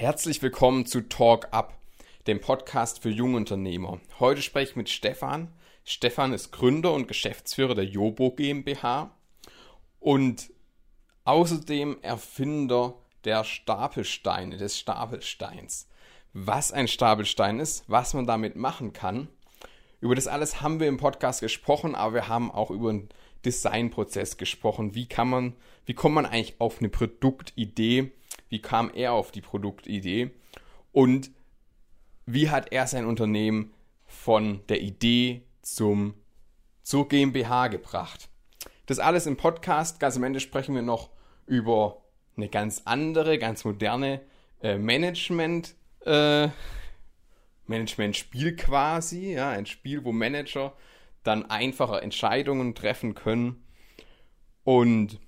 Herzlich willkommen zu Talk Up, dem Podcast für Jungunternehmer. Heute spreche ich mit Stefan. Stefan ist Gründer und Geschäftsführer der Jobo GmbH und außerdem Erfinder der Stapelsteine, des Stapelsteins. Was ein Stapelstein ist, was man damit machen kann. Über das alles haben wir im Podcast gesprochen, aber wir haben auch über den Designprozess gesprochen. Wie kann man, wie kommt man eigentlich auf eine Produktidee? Wie kam er auf die Produktidee? Und wie hat er sein Unternehmen von der Idee zum, zur GmbH gebracht? Das alles im Podcast. Ganz am Ende sprechen wir noch über eine ganz andere, ganz moderne äh, Management, äh, Management-Spiel quasi. Ja, ein Spiel, wo Manager dann einfache Entscheidungen treffen können. Und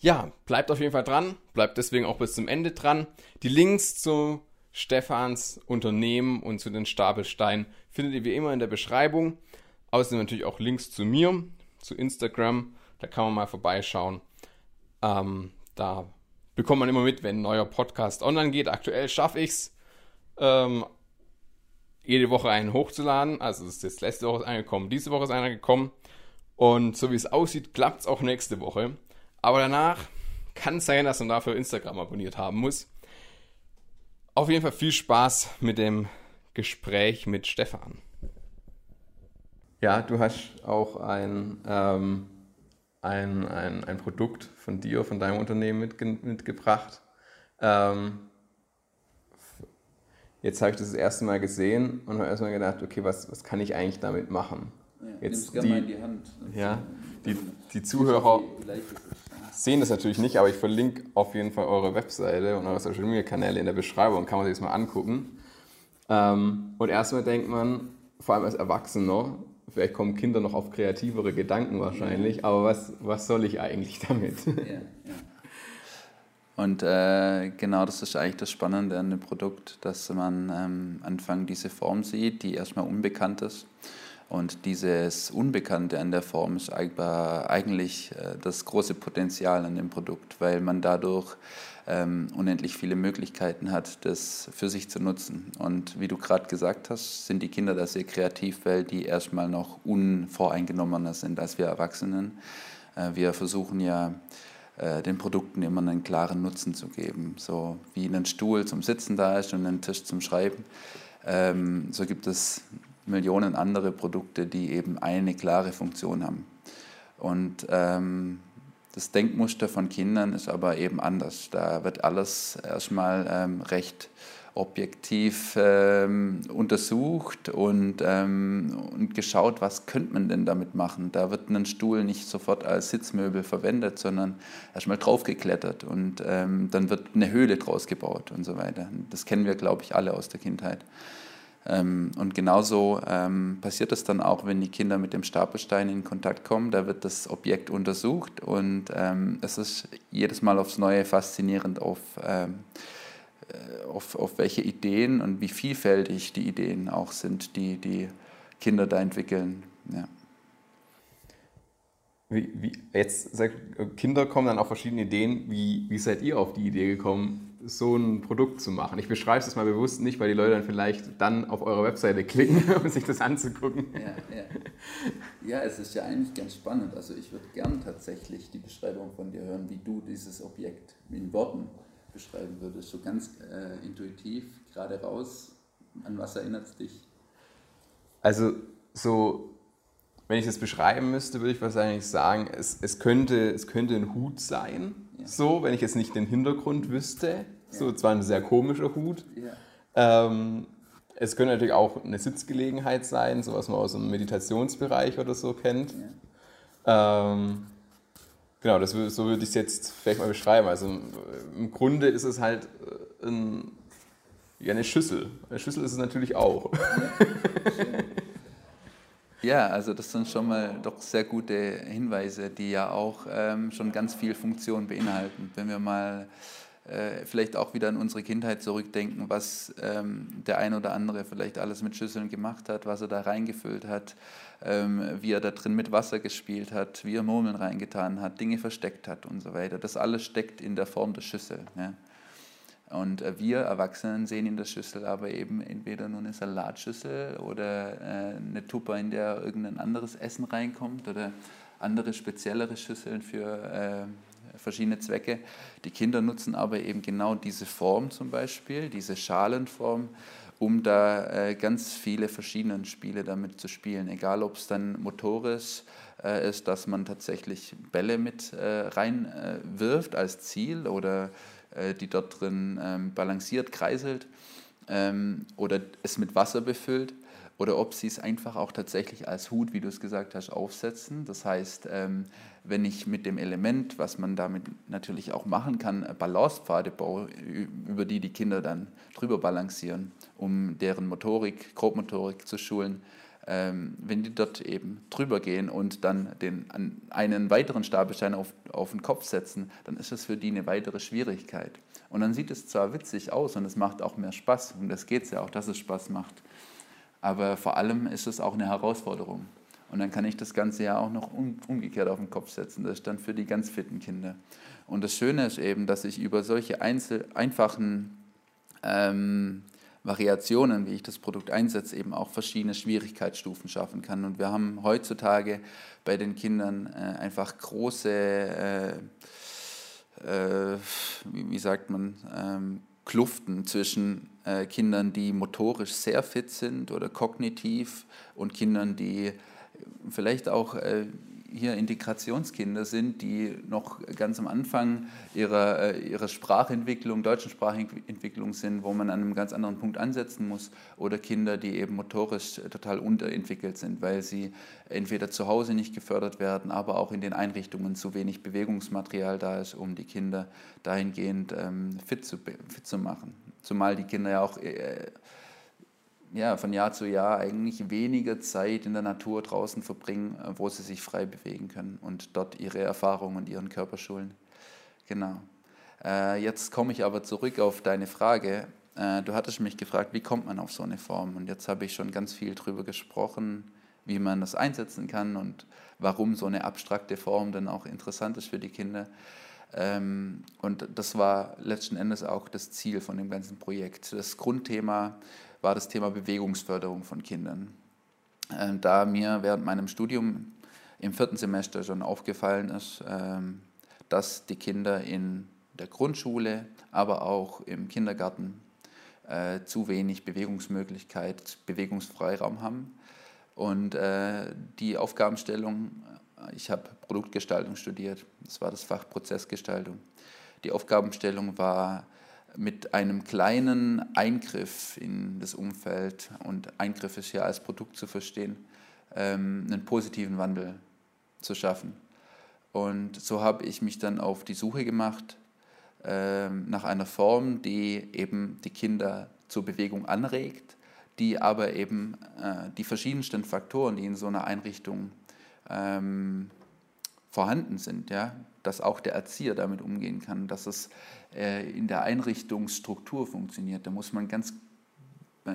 ja, bleibt auf jeden Fall dran, bleibt deswegen auch bis zum Ende dran. Die Links zu Stefans Unternehmen und zu den Stapelsteinen findet ihr wie immer in der Beschreibung. Außerdem natürlich auch Links zu mir, zu Instagram, da kann man mal vorbeischauen. Ähm, da bekommt man immer mit, wenn ein neuer Podcast online geht. Aktuell schaffe ich es, ähm, jede Woche einen hochzuladen. Also es ist jetzt letzte Woche angekommen, diese Woche ist einer gekommen. Und so wie es aussieht, klappt es auch nächste Woche. Aber danach kann es sein, dass man dafür Instagram abonniert haben muss. Auf jeden Fall viel Spaß mit dem Gespräch mit Stefan. Ja, du hast auch ein, ähm, ein, ein, ein Produkt von dir, von deinem Unternehmen mitge mitgebracht. Ähm, jetzt habe ich das das erste Mal gesehen und habe erstmal gedacht, okay, was, was kann ich eigentlich damit machen? Ja, jetzt die, mal in die Hand. Ja, die, die Zuhörer sehen das natürlich nicht, aber ich verlinke auf jeden Fall eure Webseite und eure Social Media Kanäle in der Beschreibung, kann man sich das mal angucken. Ähm, und erstmal denkt man, vor allem als Erwachsener, vielleicht kommen Kinder noch auf kreativere Gedanken wahrscheinlich, ja. aber was, was soll ich eigentlich damit? Ja, ja. Und äh, genau das ist eigentlich das Spannende an dem Produkt, dass man ähm, Anfang diese Form sieht, die erstmal unbekannt ist und dieses Unbekannte an der Form ist eigentlich äh, das große Potenzial an dem Produkt, weil man dadurch ähm, unendlich viele Möglichkeiten hat, das für sich zu nutzen. Und wie du gerade gesagt hast, sind die Kinder da sehr kreativ, weil die erstmal noch unvoreingenommener sind als wir Erwachsenen. Äh, wir versuchen ja, äh, den Produkten immer einen klaren Nutzen zu geben. So wie ein Stuhl zum Sitzen da ist und ein Tisch zum Schreiben. Ähm, so gibt es Millionen andere Produkte, die eben eine klare Funktion haben. Und ähm, das Denkmuster von Kindern ist aber eben anders. Da wird alles erstmal ähm, recht objektiv ähm, untersucht und, ähm, und geschaut, was könnte man denn damit machen. Da wird ein Stuhl nicht sofort als Sitzmöbel verwendet, sondern erstmal draufgeklettert und ähm, dann wird eine Höhle draus gebaut und so weiter. Das kennen wir, glaube ich, alle aus der Kindheit. Ähm, und genauso ähm, passiert es dann auch, wenn die Kinder mit dem Stapelstein in Kontakt kommen. Da wird das Objekt untersucht und ähm, es ist jedes Mal aufs Neue faszinierend, auf, äh, auf, auf welche Ideen und wie vielfältig die Ideen auch sind, die die Kinder da entwickeln. Ja. Wie, wie, jetzt Kinder kommen dann auf verschiedene Ideen. Wie, wie seid ihr auf die Idee gekommen, so ein Produkt zu machen. Ich beschreibe es mal bewusst nicht, weil die Leute dann vielleicht dann auf eure Webseite klicken, um sich das anzugucken. Ja, ja. ja, es ist ja eigentlich ganz spannend. Also ich würde gern tatsächlich die Beschreibung von dir hören, wie du dieses Objekt in Worten beschreiben würdest. So ganz äh, intuitiv, gerade raus. An was erinnert es dich? Also so, wenn ich das beschreiben müsste, würde ich wahrscheinlich sagen, es, es, könnte, es könnte ein Hut sein so, wenn ich jetzt nicht den Hintergrund wüsste. So, zwar ein sehr komischer Hut. Ähm, es könnte natürlich auch eine Sitzgelegenheit sein, so was man aus dem Meditationsbereich oder so kennt. Ähm, genau, das, so würde ich es jetzt vielleicht mal beschreiben. Also im Grunde ist es halt äh, ein, ja, eine Schüssel. Eine Schüssel ist es natürlich auch. Ja, Ja, also das sind schon mal doch sehr gute Hinweise, die ja auch ähm, schon ganz viel Funktion beinhalten. Wenn wir mal äh, vielleicht auch wieder an unsere Kindheit zurückdenken, was ähm, der ein oder andere vielleicht alles mit Schüsseln gemacht hat, was er da reingefüllt hat, ähm, wie er da drin mit Wasser gespielt hat, wie er Murmeln reingetan hat, Dinge versteckt hat und so weiter. Das alles steckt in der Form der Schüssel. Ja. Und äh, wir Erwachsenen sehen in der Schüssel aber eben entweder nur eine Salatschüssel oder äh, eine Tupper, in der irgendein anderes Essen reinkommt oder andere speziellere Schüsseln für äh, verschiedene Zwecke. Die Kinder nutzen aber eben genau diese Form zum Beispiel, diese Schalenform, um da ganz viele verschiedene Spiele damit zu spielen. Egal, ob es dann motorisch ist, dass man tatsächlich Bälle mit reinwirft als Ziel oder äh, die dort drin ähm, balanciert, kreiselt ähm, oder es mit Wasser befüllt oder ob sie es einfach auch tatsächlich als Hut, wie du es gesagt hast, aufsetzen. Das heißt, ähm, wenn ich mit dem Element, was man damit natürlich auch machen kann, Ballastpfade baue, über die die Kinder dann drüber balancieren, um deren Motorik, Grobmotorik zu schulen, wenn die dort eben drüber gehen und dann den, einen weiteren Stapelstein auf, auf den Kopf setzen, dann ist das für die eine weitere Schwierigkeit. Und dann sieht es zwar witzig aus und es macht auch mehr Spaß, und das geht es ja auch, dass es Spaß macht, aber vor allem ist es auch eine Herausforderung. Und dann kann ich das Ganze ja auch noch umgekehrt auf den Kopf setzen. Das ist dann für die ganz fitten Kinder. Und das Schöne ist eben, dass ich über solche einzel einfachen ähm, Variationen, wie ich das Produkt einsetze, eben auch verschiedene Schwierigkeitsstufen schaffen kann. Und wir haben heutzutage bei den Kindern äh, einfach große, äh, äh, wie, wie, sagt man, ähm, Kluften zwischen äh, Kindern, die motorisch sehr fit sind oder kognitiv und Kindern, die vielleicht auch äh, hier Integrationskinder sind, die noch ganz am Anfang ihrer, äh, ihrer Sprachentwicklung, deutschen Sprachentwicklung sind, wo man an einem ganz anderen Punkt ansetzen muss, oder Kinder, die eben motorisch total unterentwickelt sind, weil sie entweder zu Hause nicht gefördert werden, aber auch in den Einrichtungen zu wenig Bewegungsmaterial da ist, um die Kinder dahingehend ähm, fit, zu, fit zu machen. Zumal die Kinder ja auch äh, ja, von Jahr zu Jahr eigentlich weniger Zeit in der Natur draußen verbringen, äh, wo sie sich frei bewegen können und dort ihre Erfahrungen und ihren Körper schulen. Genau. Äh, jetzt komme ich aber zurück auf deine Frage. Äh, du hattest mich gefragt, wie kommt man auf so eine Form? Und jetzt habe ich schon ganz viel darüber gesprochen, wie man das einsetzen kann und warum so eine abstrakte Form dann auch interessant ist für die Kinder. Ähm, und das war letzten Endes auch das Ziel von dem ganzen Projekt. Das Grundthema war das Thema Bewegungsförderung von Kindern. Ähm, da mir während meinem Studium im vierten Semester schon aufgefallen ist, ähm, dass die Kinder in der Grundschule, aber auch im Kindergarten äh, zu wenig Bewegungsmöglichkeit, Bewegungsfreiraum haben. Und äh, die Aufgabenstellung, ich habe Produktgestaltung studiert, das war das Fach Prozessgestaltung. Die Aufgabenstellung war, mit einem kleinen Eingriff in das Umfeld, und Eingriff ist ja als Produkt zu verstehen, ähm, einen positiven Wandel zu schaffen. Und so habe ich mich dann auf die Suche gemacht ähm, nach einer Form, die eben die Kinder zur Bewegung anregt, die aber eben äh, die verschiedensten Faktoren, die in so einer Einrichtung ähm, vorhanden sind, ja, dass auch der Erzieher damit umgehen kann, dass es äh, in der Einrichtungsstruktur funktioniert. Da muss man ganz,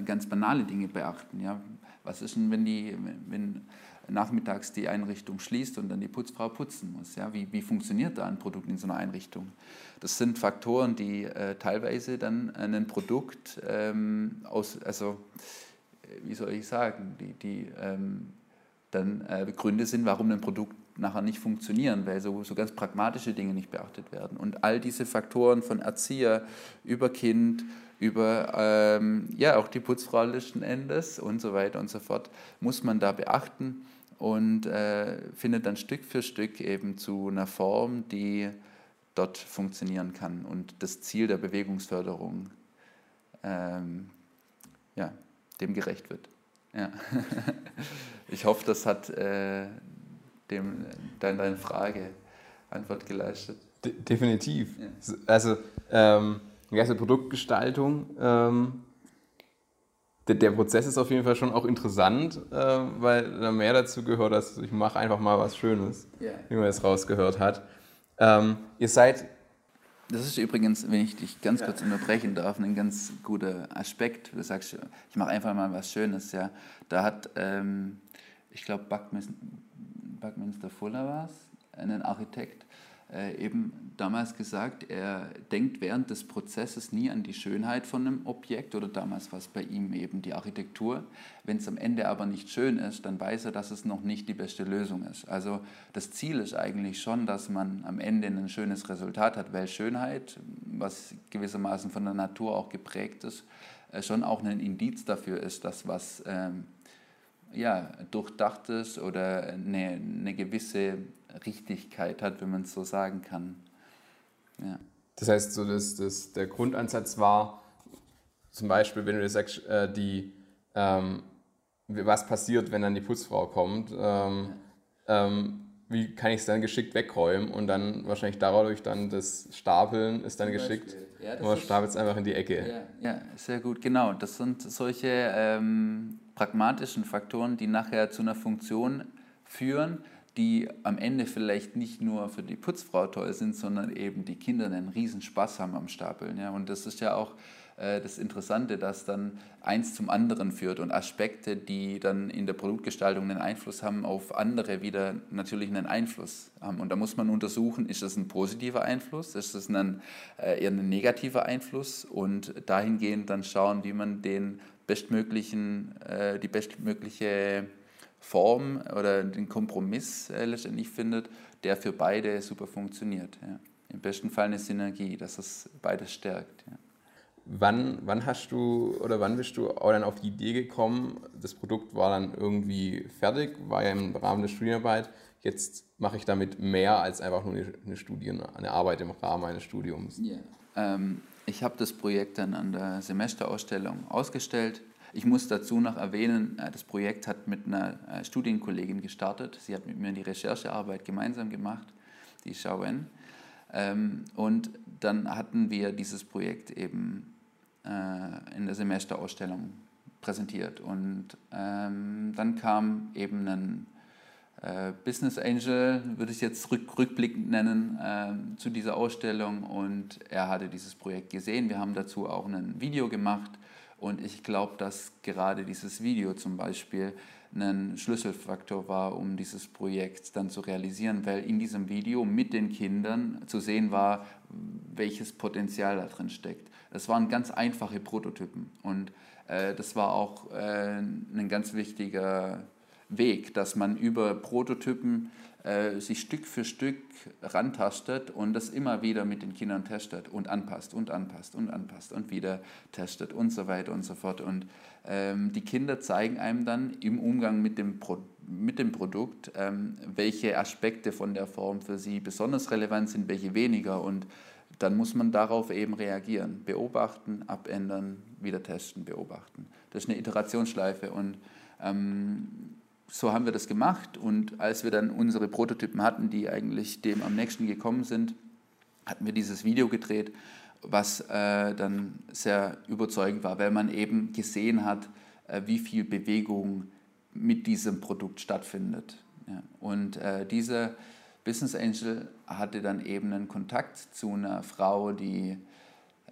ganz banale Dinge beachten. Ja. Was ist denn, wenn, die, wenn nachmittags die Einrichtung schließt und dann die Putzfrau putzen muss? Ja. Wie, wie funktioniert da ein Produkt in so einer Einrichtung? Das sind Faktoren, die äh, teilweise dann ein Produkt ähm, aus, also wie soll ich sagen, die, die ähm, dann äh, Gründe sind, warum ein Produkt nachher nicht funktionieren, weil so, so ganz pragmatische Dinge nicht beachtet werden. Und all diese Faktoren von Erzieher über Kind, über ähm, ja, auch die Putzfrau letzten Endes und so weiter und so fort, muss man da beachten und äh, findet dann Stück für Stück eben zu einer Form, die dort funktionieren kann und das Ziel der Bewegungsförderung ähm, ja, dem gerecht wird. Ja. ich hoffe, das hat äh, dem, dein, deine Frage Antwort geleistet. De definitiv. Ja. Also ähm, die ganze Produktgestaltung, ähm, der, der, Prozess ist auf jeden Fall schon auch interessant, äh, weil da mehr dazu gehört, als ich mache einfach mal was Schönes, ja. wie man es rausgehört hat. Ähm, ihr seid das ist übrigens, wenn ich dich ganz kurz unterbrechen darf, ein ganz guter Aspekt. Du sagst, ich mache einfach mal was Schönes. Ja. Da hat, ähm, ich glaube, Buckminster Fuller war es, ein Architekt, äh, eben damals gesagt, er denkt während des Prozesses nie an die Schönheit von einem Objekt oder damals war es bei ihm eben die Architektur. Wenn es am Ende aber nicht schön ist, dann weiß er, dass es noch nicht die beste Lösung ist. Also das Ziel ist eigentlich schon, dass man am Ende ein schönes Resultat hat, weil Schönheit, was gewissermaßen von der Natur auch geprägt ist, äh, schon auch ein Indiz dafür ist, dass was ähm, ja, durchdachtes oder eine, eine gewisse Richtigkeit hat, wenn man es so sagen kann. Ja. Das heißt, so dass, dass der Grundansatz war, zum Beispiel, wenn du sagst, äh, die, ähm, was passiert, wenn dann die Putzfrau kommt, ähm, ja. ähm, wie kann ich es dann geschickt wegräumen und dann wahrscheinlich dadurch dann das Stapeln ist dann geschickt. Ja, man stapelt es einfach in die Ecke. Ja, ja, sehr gut, genau. Das sind solche ähm, pragmatischen Faktoren, die nachher zu einer Funktion führen, die am Ende vielleicht nicht nur für die Putzfrau toll sind, sondern eben die Kinder einen riesen Spaß haben am Stapeln. Ja? Und das ist ja auch das Interessante, dass dann eins zum anderen führt und Aspekte, die dann in der Produktgestaltung einen Einfluss haben, auf andere wieder natürlich einen Einfluss haben. Und da muss man untersuchen, ist das ein positiver Einfluss, ist das ein, äh, eher ein negativer Einfluss und dahingehend dann schauen, wie man den bestmöglichen, äh, die bestmögliche Form oder den Kompromiss äh, letztendlich findet, der für beide super funktioniert. Im besten Fall eine Synergie, dass es beides stärkt. Ja. Wann, wann hast du oder wann bist du auch dann auf die Idee gekommen, das Produkt war dann irgendwie fertig, war ja im Rahmen der Studienarbeit, jetzt mache ich damit mehr als einfach nur eine, Studien, eine Arbeit im Rahmen eines Studiums? Yeah. Ähm, ich habe das Projekt dann an der Semesterausstellung ausgestellt ich muss dazu noch erwähnen, äh, das Projekt hat mit einer äh, Studienkollegin gestartet. Sie hat mit mir die Recherchearbeit gemeinsam gemacht, die Shawen. Ähm, und dann hatten wir dieses Projekt eben äh, in der Semesterausstellung präsentiert. Und ähm, dann kam eben ein Business Angel, würde ich jetzt rück, rückblickend nennen, äh, zu dieser Ausstellung und er hatte dieses Projekt gesehen. Wir haben dazu auch ein Video gemacht und ich glaube, dass gerade dieses Video zum Beispiel ein Schlüsselfaktor war, um dieses Projekt dann zu realisieren, weil in diesem Video mit den Kindern zu sehen war, welches Potenzial da drin steckt. Das waren ganz einfache Prototypen und äh, das war auch äh, ein ganz wichtiger Weg, dass man über Prototypen sich Stück für Stück rantastet und das immer wieder mit den Kindern testet und anpasst und anpasst und anpasst und wieder testet und so weiter und so fort. Und ähm, die Kinder zeigen einem dann im Umgang mit dem, Pro mit dem Produkt, ähm, welche Aspekte von der Form für sie besonders relevant sind, welche weniger. Und dann muss man darauf eben reagieren. Beobachten, abändern, wieder testen, beobachten. Das ist eine Iterationsschleife und ähm, so haben wir das gemacht und als wir dann unsere Prototypen hatten, die eigentlich dem am nächsten gekommen sind, hatten wir dieses Video gedreht, was äh, dann sehr überzeugend war, weil man eben gesehen hat, äh, wie viel Bewegung mit diesem Produkt stattfindet. Ja. Und äh, dieser Business Angel hatte dann eben einen Kontakt zu einer Frau, die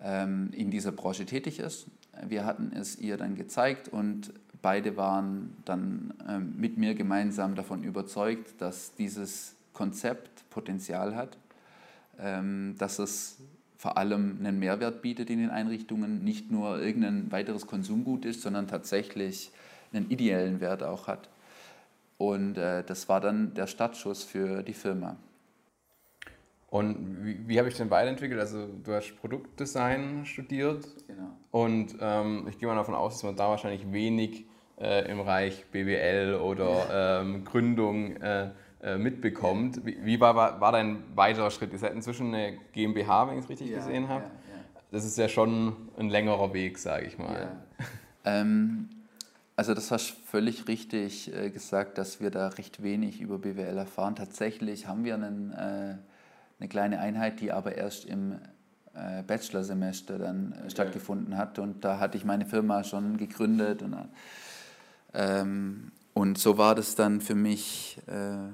ähm, in dieser Branche tätig ist. Wir hatten es ihr dann gezeigt und beide waren dann ähm, mit mir gemeinsam davon überzeugt, dass dieses Konzept Potenzial hat, ähm, dass es vor allem einen Mehrwert bietet in den Einrichtungen, nicht nur irgendein weiteres Konsumgut ist, sondern tatsächlich einen ideellen Wert auch hat. Und äh, das war dann der Startschuss für die Firma. Und wie, wie habe ich denn weiterentwickelt? Also du hast Produktdesign studiert. Genau. Und ähm, ich gehe mal davon aus, dass man da wahrscheinlich wenig äh, im Bereich BWL oder ähm, Gründung äh, äh, mitbekommt. Wie, wie war, war, war dein weiterer Schritt? Ihr seid inzwischen eine GmbH, wenn ich es richtig ja, gesehen habe. Ja, ja. Das ist ja schon ein längerer Weg, sage ich mal. Ähm, also das hast völlig richtig äh, gesagt, dass wir da recht wenig über BWL erfahren. Tatsächlich haben wir einen, äh, eine kleine Einheit, die aber erst im äh, Bachelorsemester dann okay. stattgefunden hat. Und da hatte ich meine Firma schon gegründet und ähm, und so war das dann für mich, äh,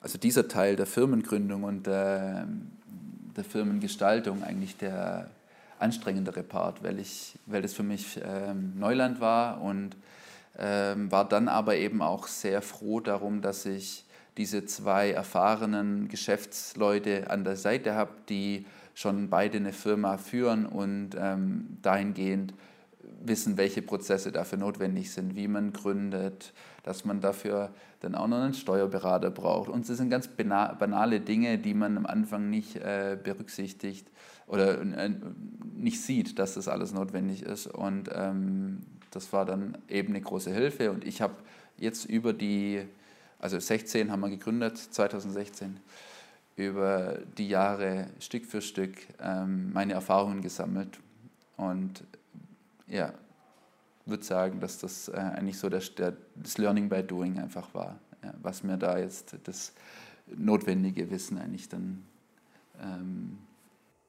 also dieser Teil der Firmengründung und der, der Firmengestaltung eigentlich der anstrengendere Part, weil, ich, weil das für mich ähm, Neuland war und ähm, war dann aber eben auch sehr froh darum, dass ich diese zwei erfahrenen Geschäftsleute an der Seite habe, die schon beide eine Firma führen und ähm, dahingehend wissen, welche Prozesse dafür notwendig sind, wie man gründet, dass man dafür dann auch noch einen Steuerberater braucht. Und das sind ganz banale Dinge, die man am Anfang nicht äh, berücksichtigt oder äh, nicht sieht, dass das alles notwendig ist. Und ähm, das war dann eben eine große Hilfe. Und ich habe jetzt über die, also 16 haben wir gegründet, 2016, über die Jahre Stück für Stück ähm, meine Erfahrungen gesammelt. Und ja, würde sagen, dass das äh, eigentlich so der, der, das Learning by Doing einfach war, ja, was mir da jetzt das notwendige Wissen eigentlich dann ähm,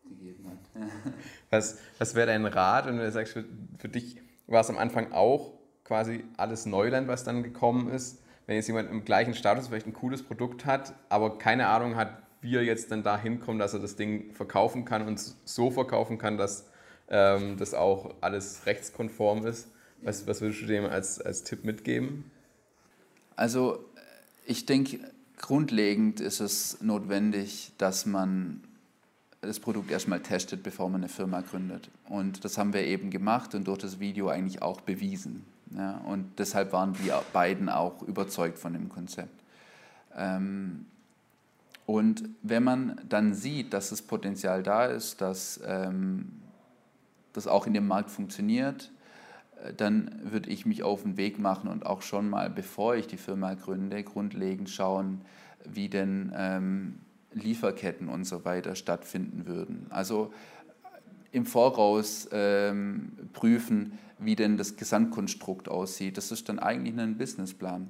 gegeben hat. was was wäre dein Rat, wenn du sagst, für, für dich war es am Anfang auch quasi alles Neuland, was dann gekommen ist? Wenn jetzt jemand im gleichen Status vielleicht ein cooles Produkt hat, aber keine Ahnung hat, wie er jetzt dann da hinkommt, dass er das Ding verkaufen kann und so verkaufen kann, dass ähm, das auch alles rechtskonform ist. Was, was würdest du dem als, als Tipp mitgeben? Also ich denke, grundlegend ist es notwendig, dass man das Produkt erstmal testet, bevor man eine Firma gründet. Und das haben wir eben gemacht und durch das Video eigentlich auch bewiesen. Ja, und deshalb waren wir beiden auch überzeugt von dem Konzept. Ähm, und wenn man dann sieht, dass das Potenzial da ist, dass ähm, das auch in dem Markt funktioniert, äh, dann würde ich mich auf den Weg machen und auch schon mal, bevor ich die Firma gründe, grundlegend schauen, wie denn ähm, Lieferketten und so weiter stattfinden würden. Also äh, im Voraus ähm, prüfen, wie denn das Gesamtkonstrukt aussieht. Das ist dann eigentlich ein Businessplan.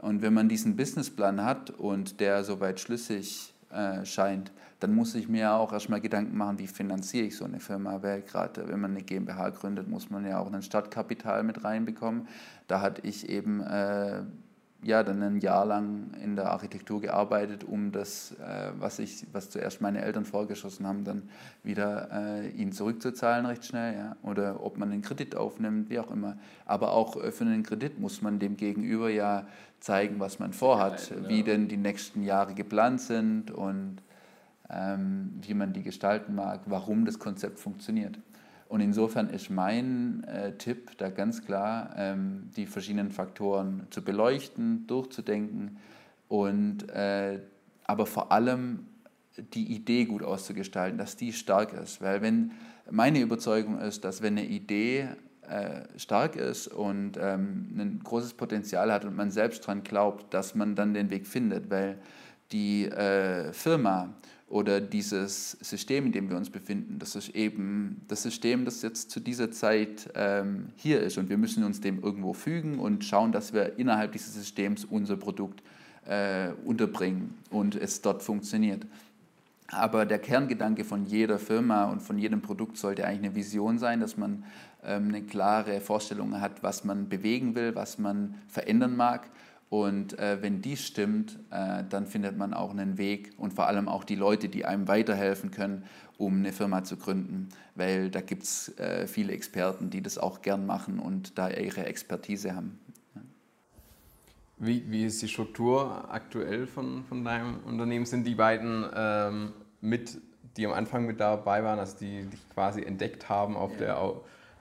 Und wenn man diesen Businessplan hat und der soweit schlüssig äh, scheint, dann muss ich mir auch erstmal Gedanken machen, wie finanziere ich so eine Firma. Weil gerade wenn man eine GmbH gründet, muss man ja auch ein Stadtkapital mit reinbekommen. Da hatte ich eben äh, ja, dann ein Jahr lang in der Architektur gearbeitet, um das, äh, was, ich, was zuerst meine Eltern vorgeschossen haben, dann wieder äh, ihnen zurückzuzahlen recht schnell. Ja? Oder ob man einen Kredit aufnimmt, wie auch immer. Aber auch äh, für einen Kredit muss man dem Gegenüber ja zeigen, was man vorhat, ja, wie denn die nächsten Jahre geplant sind und ähm, wie man die gestalten mag, warum das Konzept funktioniert. Und insofern ist mein äh, Tipp da ganz klar, ähm, die verschiedenen Faktoren zu beleuchten, durchzudenken und äh, aber vor allem die Idee gut auszugestalten, dass die stark ist. Weil wenn meine Überzeugung ist, dass wenn eine Idee äh, stark ist und ähm, ein großes Potenzial hat und man selbst daran glaubt, dass man dann den Weg findet, weil die äh, Firma oder dieses System, in dem wir uns befinden, das ist eben das System, das jetzt zu dieser Zeit ähm, hier ist und wir müssen uns dem irgendwo fügen und schauen, dass wir innerhalb dieses Systems unser Produkt äh, unterbringen und es dort funktioniert. Aber der Kerngedanke von jeder Firma und von jedem Produkt sollte eigentlich eine Vision sein, dass man ähm, eine klare Vorstellung hat, was man bewegen will, was man verändern mag und äh, wenn dies stimmt, äh, dann findet man auch einen Weg und vor allem auch die Leute, die einem weiterhelfen können, um eine Firma zu gründen. Weil da gibt es äh, viele Experten, die das auch gern machen und da ihre Expertise haben. Ja. Wie, wie ist die Struktur aktuell von, von deinem Unternehmen? Sind die beiden ähm, mit, die am Anfang mit dabei waren, also die dich quasi entdeckt haben auf ja.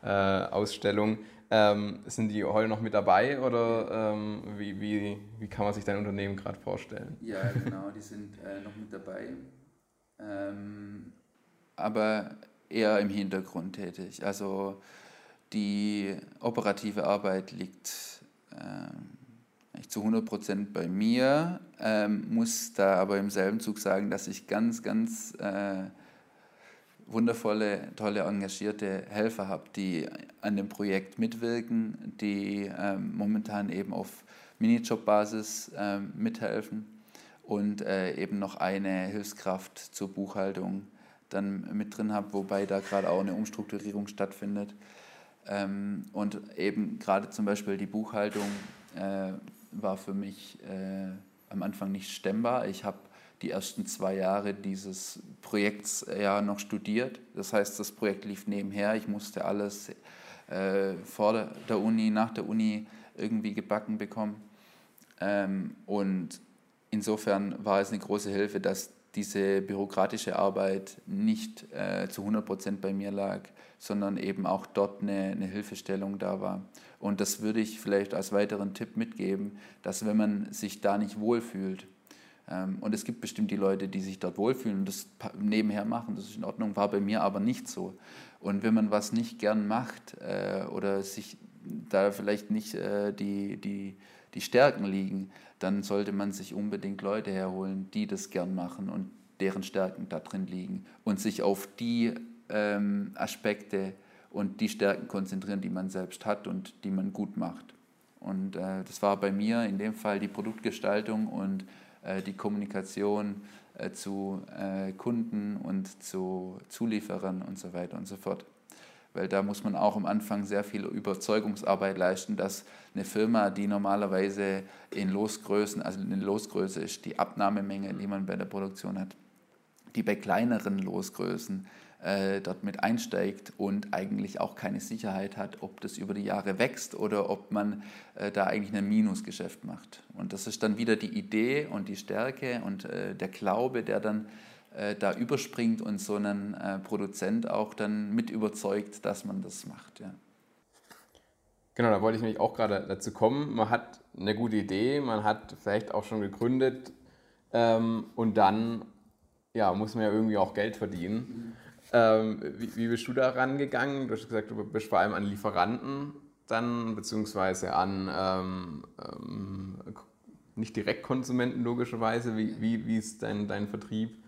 der äh, Ausstellung? Ähm, sind die heute noch mit dabei oder ähm, wie, wie, wie kann man sich dein Unternehmen gerade vorstellen? Ja, genau, die sind äh, noch mit dabei. Ähm, aber eher im Hintergrund tätig. Also die operative Arbeit liegt äh, zu 100% bei mir, ähm, muss da aber im selben Zug sagen, dass ich ganz, ganz äh, wundervolle, tolle, engagierte Helfer habe, die an dem Projekt mitwirken, die ähm, momentan eben auf Minijob-Basis ähm, mithelfen und äh, eben noch eine Hilfskraft zur Buchhaltung dann mit drin habe, wobei da gerade auch eine Umstrukturierung stattfindet. Ähm, und eben gerade zum Beispiel die Buchhaltung äh, war für mich äh, am Anfang nicht stemmbar. Ich habe die ersten zwei Jahre dieses Projekts ja noch studiert. Das heißt, das Projekt lief nebenher. Ich musste alles äh, vor der Uni, nach der Uni irgendwie gebacken bekommen. Ähm, und insofern war es eine große Hilfe, dass diese bürokratische Arbeit nicht äh, zu 100 Prozent bei mir lag, sondern eben auch dort eine, eine Hilfestellung da war. Und das würde ich vielleicht als weiteren Tipp mitgeben, dass wenn man sich da nicht wohlfühlt, und es gibt bestimmt die Leute, die sich dort wohlfühlen und das nebenher machen, das ist in Ordnung, war bei mir aber nicht so. Und wenn man was nicht gern macht äh, oder sich da vielleicht nicht äh, die, die, die Stärken liegen, dann sollte man sich unbedingt Leute herholen, die das gern machen und deren Stärken da drin liegen und sich auf die ähm, Aspekte und die Stärken konzentrieren, die man selbst hat und die man gut macht. Und äh, das war bei mir in dem Fall die Produktgestaltung und die Kommunikation äh, zu äh, Kunden und zu Zulieferern und so weiter und so fort. Weil da muss man auch am Anfang sehr viel Überzeugungsarbeit leisten, dass eine Firma, die normalerweise in Losgrößen, also eine Losgröße ist die Abnahmemenge, die man bei der Produktion hat, die bei kleineren Losgrößen äh, dort mit einsteigt und eigentlich auch keine Sicherheit hat, ob das über die Jahre wächst oder ob man äh, da eigentlich ein Minusgeschäft macht. Und das ist dann wieder die Idee und die Stärke und äh, der Glaube, der dann äh, da überspringt und so einen äh, Produzent auch dann mit überzeugt, dass man das macht. Ja. Genau, da wollte ich nämlich auch gerade dazu kommen. Man hat eine gute Idee, man hat vielleicht auch schon gegründet ähm, und dann ja, muss man ja irgendwie auch Geld verdienen. Ähm, wie, wie, bist du da rangegangen? Du hast gesagt, du bist vor allem an Lieferanten dann, beziehungsweise an ähm, ähm, nicht Direktkonsumenten logischerweise. Wie, wie, wie ist dein, dein Vertrieb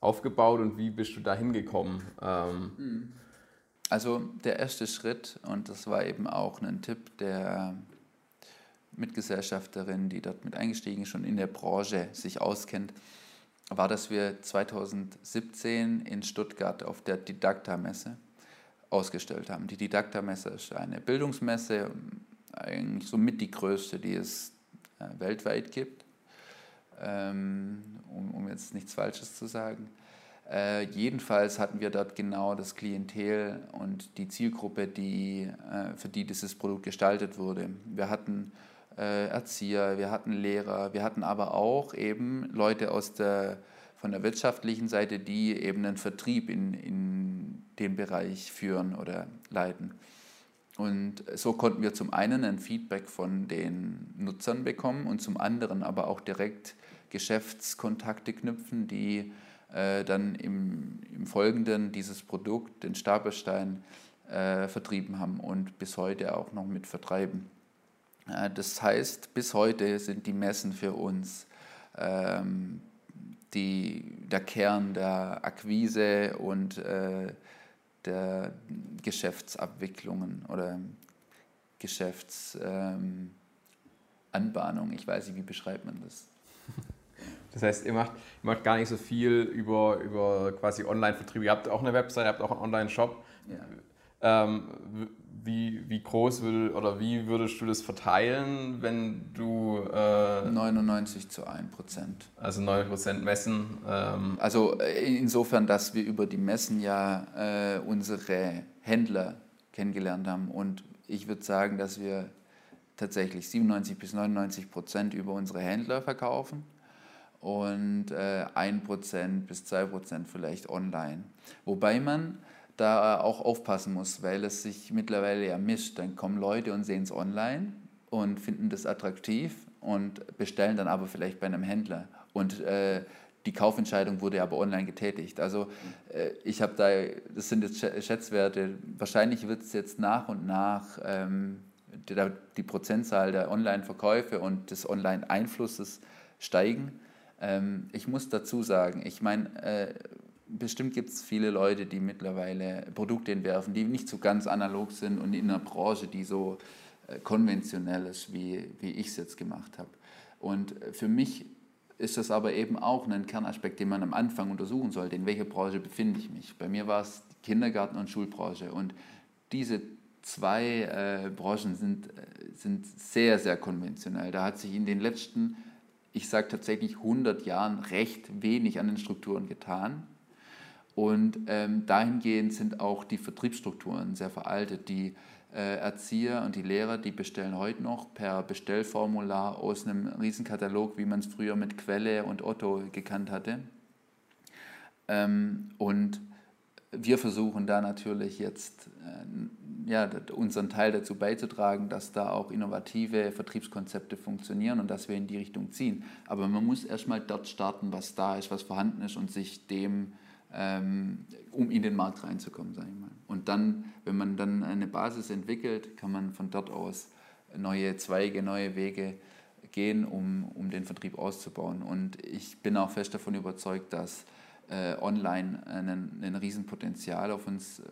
aufgebaut und wie bist du da hingekommen? Ähm, also der erste Schritt, und das war eben auch ein Tipp der Mitgesellschafterin, die dort mit eingestiegen ist, schon in der Branche sich auskennt, war, dass wir 2017 in Stuttgart auf der Didakta-Messe ausgestellt haben. Die Didakta-Messe ist eine Bildungsmesse, eigentlich somit die größte, die es äh, weltweit gibt, ähm, um, um, jetzt nichts Falsches zu sagen. Äh, jedenfalls hatten wir dort genau das Klientel und die Zielgruppe, die, äh, für die dieses Produkt gestaltet wurde. Wir hatten Erzieher, wir hatten Lehrer, wir hatten aber auch eben Leute aus der, von der wirtschaftlichen Seite, die eben einen Vertrieb in, in den Bereich führen oder leiten. Und so konnten wir zum einen ein Feedback von den Nutzern bekommen und zum anderen aber auch direkt Geschäftskontakte knüpfen, die äh, dann im, im Folgenden dieses Produkt, den Stapelstein, äh, vertrieben haben und bis heute auch noch mit vertreiben. Äh, das heißt, bis heute sind die Messen für uns ähm, die, der Kern der Akquise und äh, der Geschäftsabwicklungen oder Geschäftsanbahnung. Ähm, ich weiß nicht, wie beschreibt man das? Das heißt, ihr macht, ihr macht gar nicht so viel über, über quasi Online-Vertrieb. Ihr habt auch eine Website, ihr habt auch einen Online-Shop. Ja. Ähm, wie, wie groß würde, oder wie würdest du das verteilen, wenn du... Äh, 99 zu 1 Prozent. Also 9 Prozent messen. Ähm. Also äh, insofern, dass wir über die Messen ja äh, unsere Händler kennengelernt haben und ich würde sagen, dass wir tatsächlich 97 bis 99 Prozent über unsere Händler verkaufen und äh, 1 Prozent bis 2 Prozent vielleicht online. Wobei man da auch aufpassen muss, weil es sich mittlerweile ja mischt. Dann kommen Leute und sehen es online und finden das attraktiv und bestellen dann aber vielleicht bei einem Händler. Und äh, die Kaufentscheidung wurde aber online getätigt. Also äh, ich habe da, das sind jetzt Schätzwerte, wahrscheinlich wird es jetzt nach und nach ähm, die, die Prozentzahl der Online-Verkäufe und des Online-Einflusses steigen. Ähm, ich muss dazu sagen, ich meine, äh, bestimmt gibt es viele Leute, die mittlerweile Produkte entwerfen, die nicht so ganz analog sind und in einer Branche, die so äh, konventionell ist, wie, wie ich es jetzt gemacht habe. Und für mich ist das aber eben auch ein Kernaspekt, den man am Anfang untersuchen sollte. In welcher Branche befinde ich mich? Bei mir war es Kindergarten- und Schulbranche. Und diese zwei äh, Branchen sind, äh, sind sehr, sehr konventionell. Da hat sich in den letzten, ich sage tatsächlich 100 Jahren, recht wenig an den Strukturen getan. Und ähm, dahingehend sind auch die Vertriebsstrukturen sehr veraltet. Die äh, Erzieher und die Lehrer, die bestellen heute noch per Bestellformular aus einem Riesenkatalog, wie man es früher mit Quelle und Otto gekannt hatte. Ähm, und wir versuchen da natürlich jetzt äh, ja, unseren Teil dazu beizutragen, dass da auch innovative Vertriebskonzepte funktionieren und dass wir in die Richtung ziehen. Aber man muss erstmal dort starten, was da ist, was vorhanden ist und sich dem, ähm, um in den Markt reinzukommen, sage ich mal. Und dann, wenn man dann eine Basis entwickelt, kann man von dort aus neue Zweige, neue Wege gehen, um, um den Vertrieb auszubauen. Und ich bin auch fest davon überzeugt, dass äh, online ein, Riesenpotenzial auf uns äh,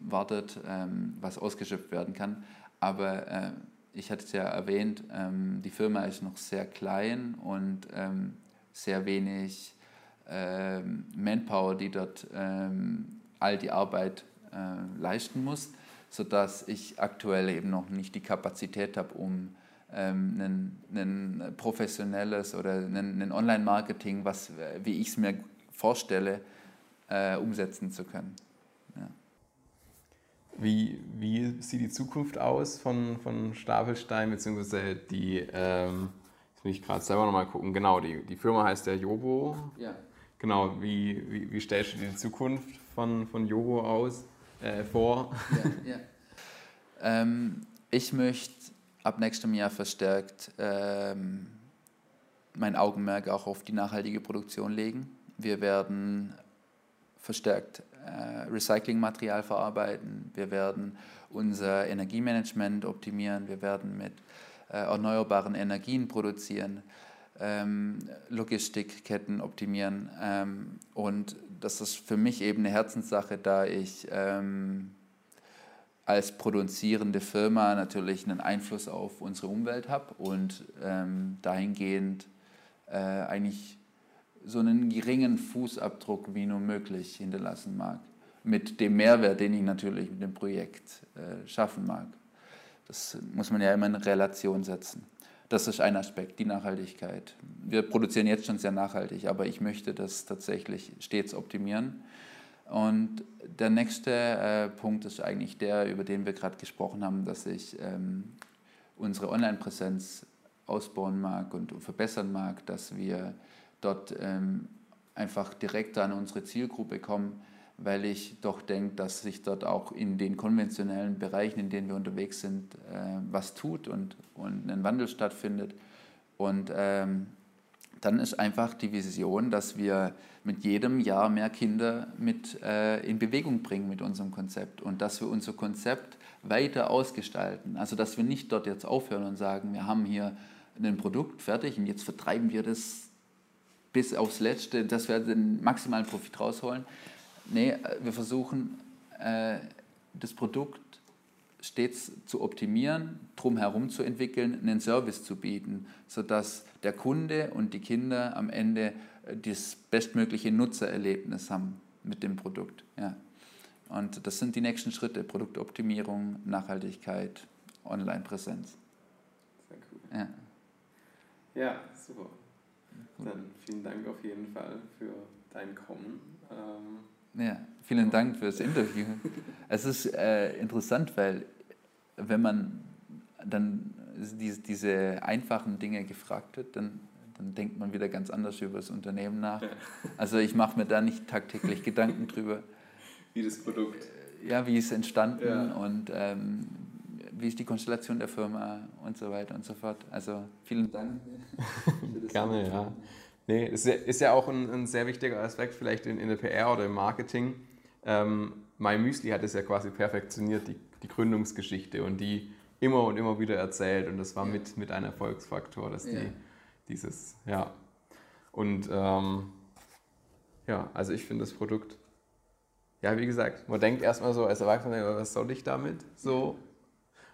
wartet, ähm, was ausgeschöpft werden kann. Aber äh, ich hatte es ja erwähnt, ähm, die Firma ist noch sehr klein und ähm, sehr wenig Manpower, die dort ähm, all die Arbeit äh, leisten muss, sodass ich aktuell eben noch nicht die Kapazität habe, um ähm, ein, ein professionelles oder ein, ein Online-Marketing, was, wie ich es mir vorstelle, äh, umsetzen zu können. Ja. Wie, wie sieht die Zukunft aus von, von Stapelstein, beziehungsweise die, ähm, jetzt will ich gerade selber nochmal gucken, genau, die, die Firma heißt ja Jobo. Ja. Genau, wie, wie, wie stellst du dir die Zukunft von, von Jobo aus, äh, vor? Ja, ja. Ähm, ich möchte ab nächstem Jahr verstärkt ähm, mein Augenmerk auch auf die nachhaltige Produktion legen. Wir werden verstärkt äh, Recyclingmaterial verarbeiten. Wir werden unser Energiemanagement optimieren. Wir werden mit äh, erneuerbaren Energien produzieren, Logistikketten optimieren. Ähm, und das ist für mich eben eine Herzenssache, da ich ähm, als produzierende Firma natürlich einen Einfluss auf unsere Umwelt habe und ähm, dahingehend äh, eigentlich so einen geringen Fußabdruck wie nur möglich hinterlassen mag. Mit dem Mehrwert, den ich natürlich mit dem Projekt äh, schaffen mag. Das muss man ja immer in Relation setzen. Das ist ein Aspekt, die Nachhaltigkeit. Wir produzieren jetzt schon sehr nachhaltig, aber ich möchte das tatsächlich stets optimieren. Und der nächste äh, Punkt ist eigentlich der, über den wir gerade gesprochen haben, dass ich ähm, unsere Online-Präsenz ausbauen mag und verbessern mag, dass wir dort ähm, einfach direkt an unsere Zielgruppe kommen, weil ich doch denke, dass sich dort auch in den konventionellen Bereichen, in denen wir unterwegs sind, äh, was tut und, und ein Wandel stattfindet. Und ähm, dann ist einfach die Vision, dass wir mit jedem Jahr mehr Kinder mit äh, in Bewegung bringen mit unserem Konzept und dass wir unser Konzept weiter ausgestalten. Also dass wir nicht dort jetzt aufhören und sagen, wir haben hier ein Produkt fertig und jetzt vertreiben wir das bis aufs Letzte, dass wir den maximalen Profit rausholen. Nee, wir versuchen äh, das Produkt stets zu optimieren, drumherum zu entwickeln, einen Service zu bieten, sodass der Kunde und die Kinder am Ende äh, das bestmögliche Nutzererlebnis haben mit dem Produkt. Ja. Und das sind die nächsten Schritte: Produktoptimierung, Nachhaltigkeit, Online-Präsenz. Sehr cool. Ja, ja super. Dann vielen Dank auf jeden Fall für dein Kommen. Ähm ja, vielen Dank fürs Interview. es ist äh, interessant, weil wenn man dann diese, diese einfachen Dinge gefragt wird, dann, dann denkt man wieder ganz anders über das Unternehmen nach. Also ich mache mir da nicht tagtäglich Gedanken drüber. Wie das Produkt. Ja, wie es entstanden ja. und ähm, wie ist die Konstellation der Firma und so weiter und so fort. Also vielen Dank. Gerne, ja. Nee, ist ja, ist ja auch ein, ein, sehr wichtiger Aspekt vielleicht in, in der PR oder im Marketing. Ähm, My Müsli hat es ja quasi perfektioniert, die, die Gründungsgeschichte und die immer und immer wieder erzählt und das war ja. mit, mit ein Erfolgsfaktor, dass die ja. dieses, ja. Und ähm, ja, also ich finde das Produkt, ja, wie gesagt, man denkt erstmal so als Erwachsener, was soll ich damit? So,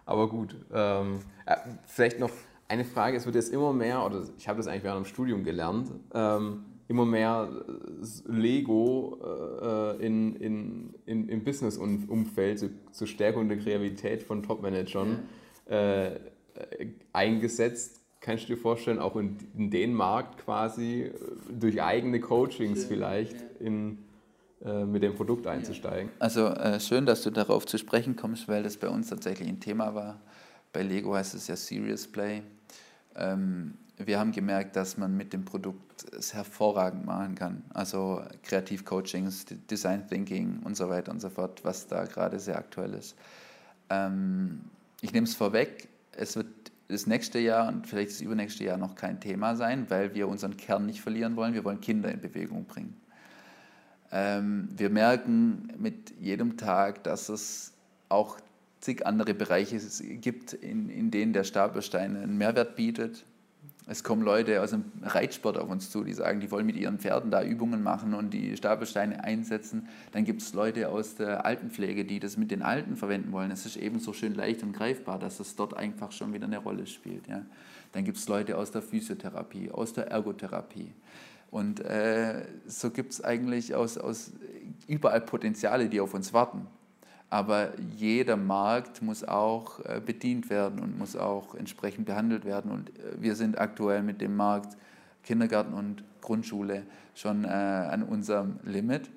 aber gut. Ähm, äh, vielleicht noch eine Frage, es wird jetzt immer mehr, oder ich habe das eigentlich während dem Studium gelernt, ähm, immer mehr äh, Lego äh, in, in, in, im Business-Umfeld zu, zur Stärkung der Kreativität von Top-Managern äh, eingesetzt. Kannst du dir vorstellen, auch in, in den Markt quasi äh, durch eigene Coachings vielleicht in, äh, mit dem Produkt einzusteigen. Also äh, schön, dass du darauf zu sprechen kommst, weil das bei uns tatsächlich ein Thema war. Bei Lego heißt es ja Serious Play. Ähm, wir haben gemerkt, dass man mit dem Produkt es hervorragend machen kann. Also Kreativcoachings, Design Thinking und so weiter und so fort, was da gerade sehr aktuell ist. Ähm, ich nehme es vorweg, es wird das nächste Jahr und vielleicht das übernächste Jahr noch kein Thema sein, weil wir unseren Kern nicht verlieren wollen. Wir wollen Kinder in Bewegung bringen. Ähm, wir merken mit jedem Tag, dass es auch zig andere Bereiche gibt, in, in denen der Stapelstein einen Mehrwert bietet. Es kommen Leute aus dem Reitsport auf uns zu, die sagen, die wollen mit ihren Pferden da Übungen machen und die Stapelsteine einsetzen. Dann gibt es Leute aus der Altenpflege, die das mit den Alten verwenden wollen. Es ist eben so schön leicht und greifbar, dass es dort einfach schon wieder eine Rolle spielt. Ja. Dann gibt es Leute aus der Physiotherapie, aus der Ergotherapie. Und äh, so gibt es eigentlich aus, aus überall Potenziale, die auf uns warten. Aber jeder Markt muss auch äh, bedient werden und muss auch entsprechend behandelt werden. Und äh, wir sind aktuell mit dem Markt Kindergarten und Grundschule schon äh, an unserem Limit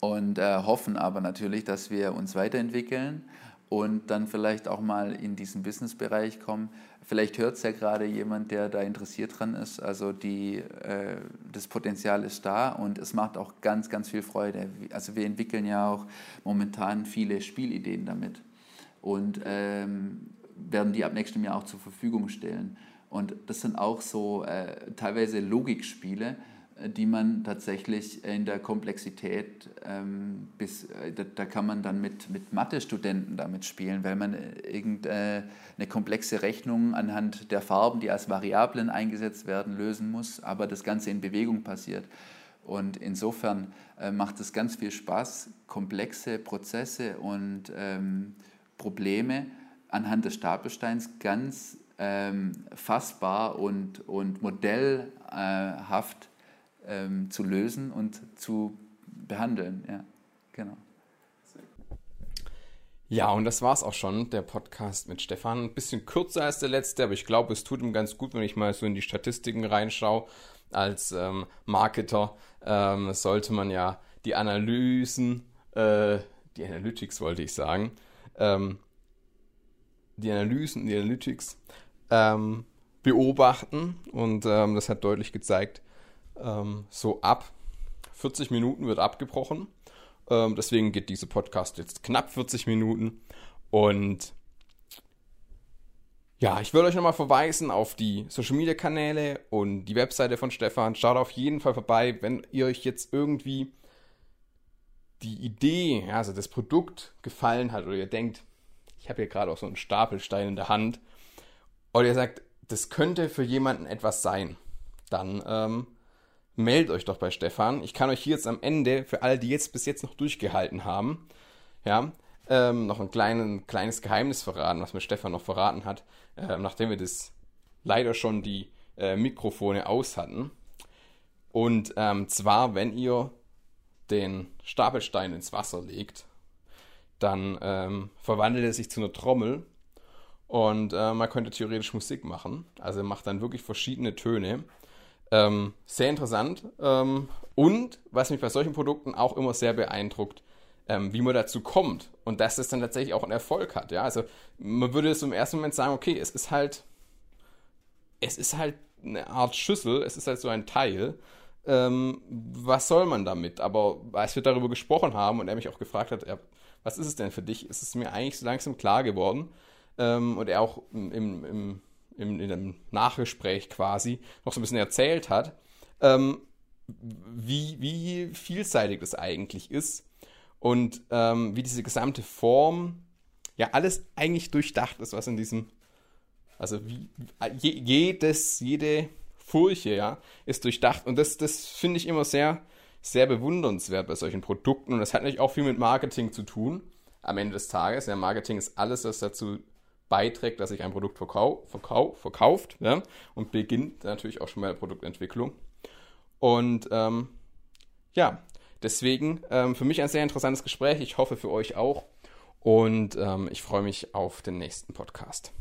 und hoffen aber natürlich, dass wir uns weiterentwickeln und dann vielleicht auch mal in diesen Businessbereich kommen. Vielleicht hört es ja gerade jemand, der da interessiert dran ist. Also die, äh, das Potenzial ist da und es macht auch ganz, ganz viel Freude. Also wir entwickeln ja auch momentan viele Spielideen damit und ähm, werden die ab nächstem Jahr auch zur Verfügung stellen. Und das sind auch so äh, teilweise Logikspiele, die man tatsächlich in der Komplexität ähm, bis, äh, da, kann man dann mit, mit Mathe-Studenten damit spielen, weil man äh, irgendeine äh, komplexe Rechnung anhand der Farben, die als Variablen eingesetzt werden, lösen muss, aber das Ganze in Bewegung passiert. Und insofern äh, macht es ganz viel Spaß, komplexe Prozesse und ähm, Probleme anhand des Stapelsteins ganz ähm, fassbar und, und modellhaft ähm, zu lösen und zu behandeln. Ja, genau. Ja, und das war's auch schon, der Podcast mit Stefan. Ein bisschen kürzer als der letzte, aber ich glaube, es tut ihm ganz gut, wenn ich mal so in die Statistiken reinschaue. Als ähm, Marketer ähm, sollte man ja die Analysen, äh, die Analytics wollte ich sagen, ähm, die Analysen, die Analytics ähm, beobachten und ähm, das hat deutlich gezeigt, ähm, so ab 40 Minuten wird abgebrochen. Ähm, deswegen geht dieser Podcast jetzt knapp 40 Minuten. Und ja, ich würde euch nochmal verweisen auf die Social Media Kanäle und die Webseite von Stefan. Schaut auf jeden Fall vorbei, wenn ihr euch jetzt irgendwie die Idee, also das Produkt gefallen hat oder ihr denkt, ich habe hier gerade auch so einen Stapelstein in der Hand oder ihr sagt, das könnte für jemanden etwas sein, dann ähm, meldet euch doch bei Stefan. Ich kann euch hier jetzt am Ende, für alle, die jetzt bis jetzt noch durchgehalten haben, ja, ähm, noch ein kleinen, kleines Geheimnis verraten, was mir Stefan noch verraten hat, äh, nachdem wir das leider schon die äh, Mikrofone aus hatten. Und ähm, zwar, wenn ihr den Stapelstein ins Wasser legt, dann ähm, verwandelt er sich zu einer Trommel und äh, man könnte theoretisch Musik machen. Also er macht dann wirklich verschiedene Töne. Ähm, sehr interessant. Ähm, und was mich bei solchen Produkten auch immer sehr beeindruckt, ähm, wie man dazu kommt und dass es dann tatsächlich auch einen Erfolg hat. Ja, also man würde es im ersten Moment sagen, okay, es ist halt, es ist halt eine Art Schüssel, es ist halt so ein Teil. Ähm, was soll man damit? Aber als wir darüber gesprochen haben und er mich auch gefragt hat, ja, was ist es denn für dich, ist es mir eigentlich so langsam klar geworden. Ähm, und er auch im, im in, in einem Nachgespräch quasi noch so ein bisschen erzählt hat, ähm, wie, wie vielseitig das eigentlich ist und ähm, wie diese gesamte Form ja alles eigentlich durchdacht ist, was in diesem, also wie, je, jedes, jede Furche, ja, ist durchdacht und das, das finde ich immer sehr, sehr bewundernswert bei solchen Produkten und das hat natürlich auch viel mit Marketing zu tun am Ende des Tages. Ja, Marketing ist alles, was dazu beiträgt, dass sich ein Produkt verkau verkau verkauft ja, und beginnt natürlich auch schon mal Produktentwicklung. Und ähm, ja, deswegen ähm, für mich ein sehr interessantes Gespräch. Ich hoffe für euch auch. Und ähm, ich freue mich auf den nächsten Podcast.